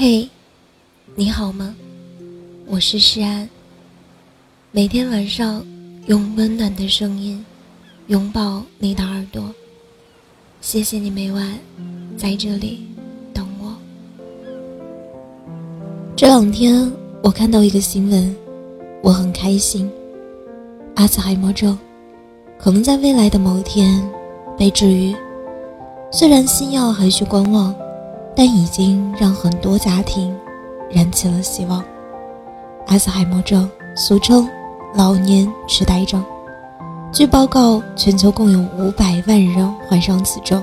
嘿，你好吗？我是诗安。每天晚上用温暖的声音拥抱你的耳朵。谢谢你每晚在这里等我。这两天我看到一个新闻，我很开心。阿兹海默症可能在未来的某一天被治愈，虽然新药还需观望。但已经让很多家庭燃起了希望。阿兹海默症，俗称老年痴呆症，据报告，全球共有五百万人患上此症，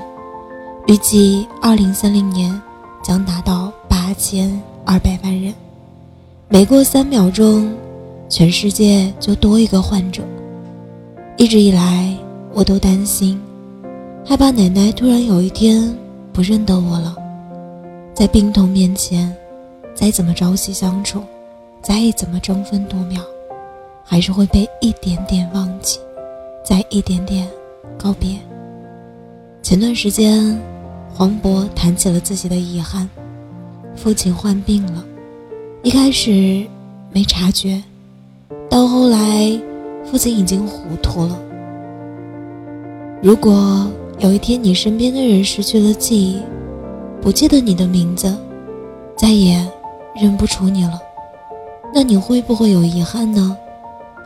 预计二零三零年将达到八千二百万人。每过三秒钟，全世界就多一个患者。一直以来，我都担心，害怕奶奶突然有一天不认得我了。在病痛面前，再怎么朝夕相处，再怎么争分夺秒，还是会被一点点忘记，再一点点告别。前段时间，黄渤谈起了自己的遗憾：父亲患病了，一开始没察觉，到后来，父亲已经糊涂了。如果有一天你身边的人失去了记忆，不记得你的名字，再也认不出你了，那你会不会有遗憾呢？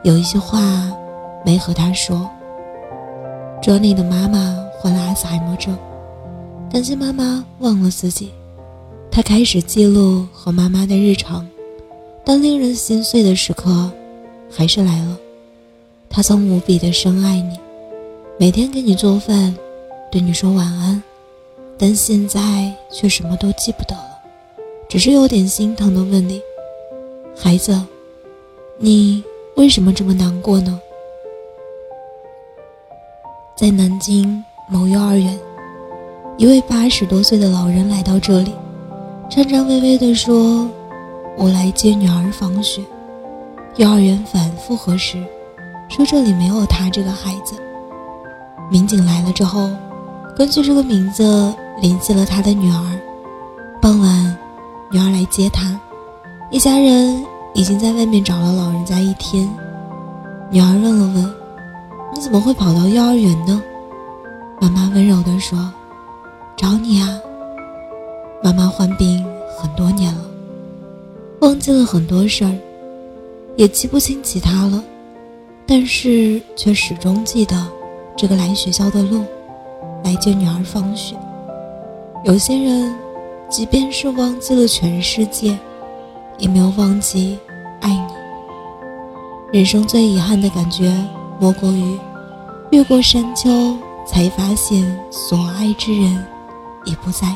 有一些话没和他说。卓里的妈妈患了阿兹海默症，担心妈妈忘了自己，他开始记录和妈妈的日常，但令人心碎的时刻还是来了。他曾无比的深爱你，每天给你做饭，对你说晚安。但现在却什么都记不得了，只是有点心疼的问你：“孩子，你为什么这么难过呢？”在南京某幼儿园，一位八十多岁的老人来到这里，颤颤巍巍地说：“我来接女儿放学。”幼儿园反复核实，说这里没有他这个孩子。民警来了之后，根据这个名字。联系了他的女儿，傍晚，女儿来接他，一家人已经在外面找了老人家一天。女儿问了问：“你怎么会跑到幼儿园呢？”妈妈温柔地说：“找你啊。”妈妈患病很多年了，忘记了很多事儿，也记不清其他了，但是却始终记得这个来学校的路，来接女儿放学。有些人，即便是忘记了全世界，也没有忘记爱你。人生最遗憾的感觉，莫过于越过山丘，才发现所爱之人已不在。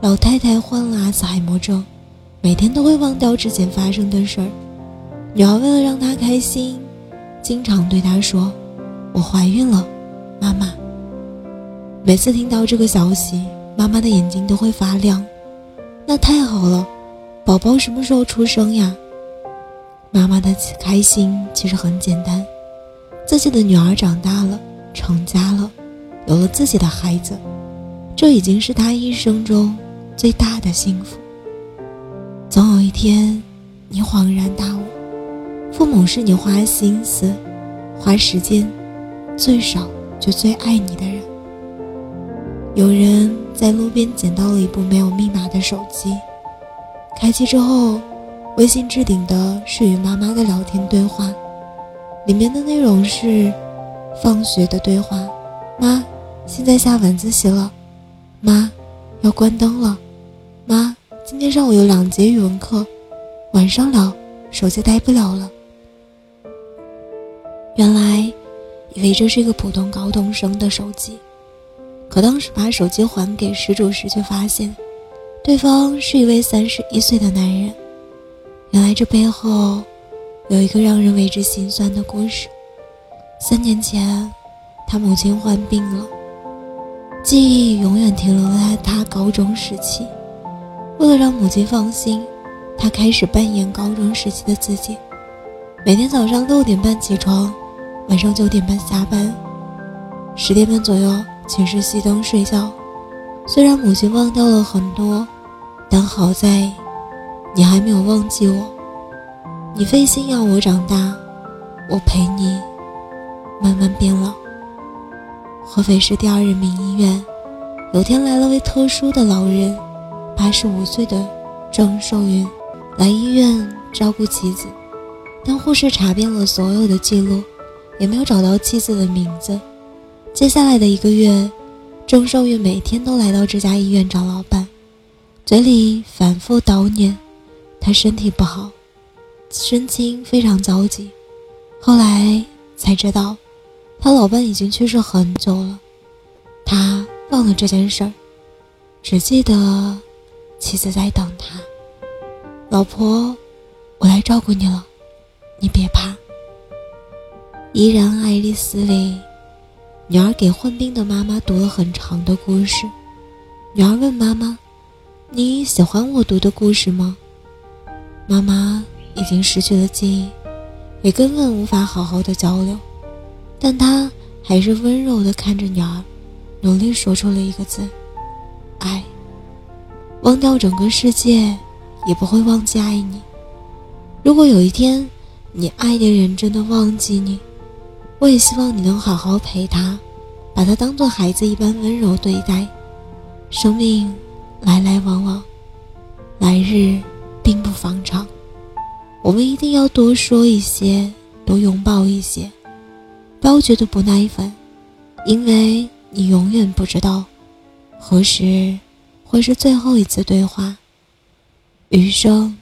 老太太患了阿兹海默症，每天都会忘掉之前发生的事儿。女儿为了让她开心，经常对她说：“我怀孕了，妈妈。”每次听到这个消息。妈妈的眼睛都会发亮，那太好了，宝宝什么时候出生呀？妈妈的开心其实很简单，自己的女儿长大了，成家了，有了自己的孩子，这已经是她一生中最大的幸福。总有一天，你恍然大悟，父母是你花心思、花时间最少却最爱你的人。有人。在路边捡到了一部没有密码的手机，开机之后，微信置顶的是与妈妈的聊天对话，里面的内容是：放学的对话，妈，现在下晚自习了，妈，要关灯了，妈，今天上午有两节语文课，晚上聊，手机带不了了。原来，以为这是一个普通高中生的手机。可当时把手机还给失主时，却发现，对方是一位三十一岁的男人。原来这背后，有一个让人为之心酸的故事。三年前，他母亲患病了，记忆永远停留在他高中时期。为了让母亲放心，他开始扮演高中时期的自己，每天早上六点半起床，晚上九点半下班，十点半左右。寝室熄灯睡觉，虽然母亲忘掉了很多，但好在你还没有忘记我。你费心要我长大，我陪你慢慢变老。合肥市第二人民医院，有天来了位特殊的老人，八十五岁的郑寿云，来医院照顾妻子，但护士查遍了所有的记录，也没有找到妻子的名字。接下来的一个月，郑寿云每天都来到这家医院找老板，嘴里反复叨念他身体不好。神情非常焦急，后来才知道，他老伴已经去世很久了。他忘了这件事儿，只记得妻子在等他。老婆，我来照顾你了，你别怕。依然爱丽丝里，女儿给患病的妈妈读了很长的故事。女儿问妈妈：“你喜欢我读的故事吗？”妈妈。已经失去了记忆，也根本无法好好的交流，但她还是温柔的看着女儿，努力说出了一个字：“爱。”忘掉整个世界，也不会忘记爱你。如果有一天，你爱的人真的忘记你，我也希望你能好好陪他，把他当做孩子一般温柔对待。生命来来往往，来日并不方长。我们一定要多说一些，多拥抱一些，不要觉得不耐烦，因为你永远不知道何时会是最后一次对话。余生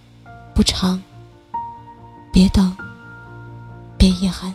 不长，别等，别遗憾。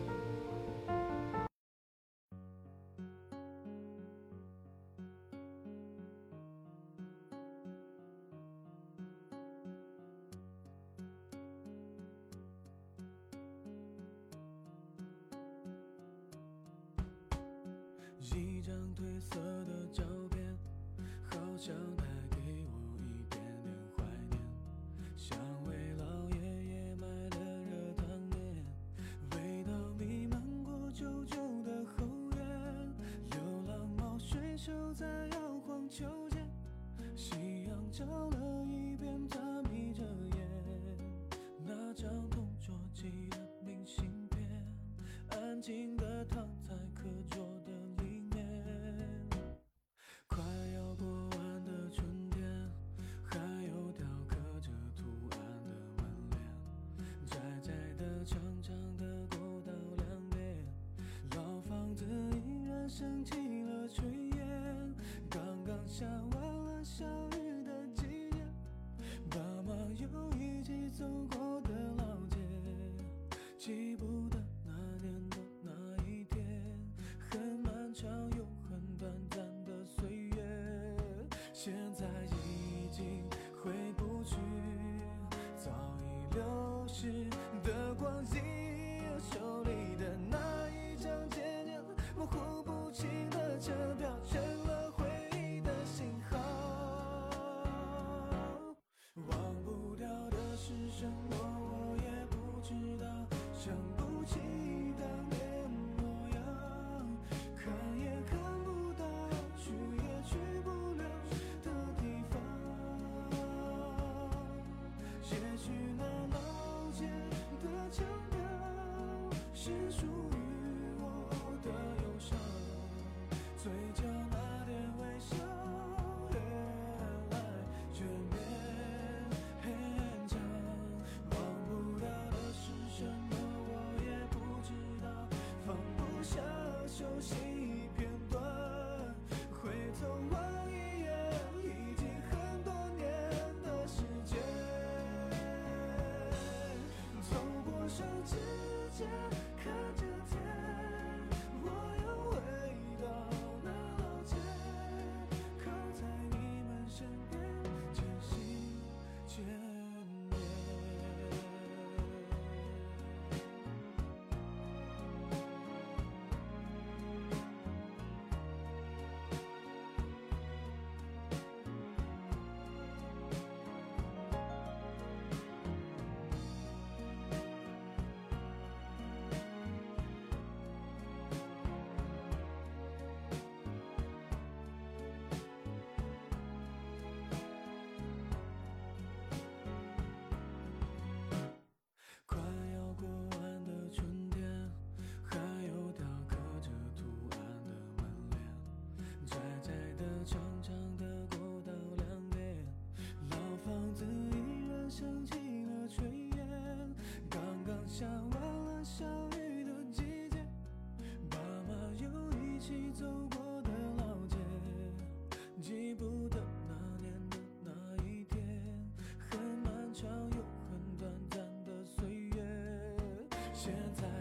一张褪色的照片，好像带给我一点点怀念。像为老爷爷买的热汤面，味道弥漫过旧旧的后院。流浪猫睡熟在摇晃秋千，夕阳照了间，现在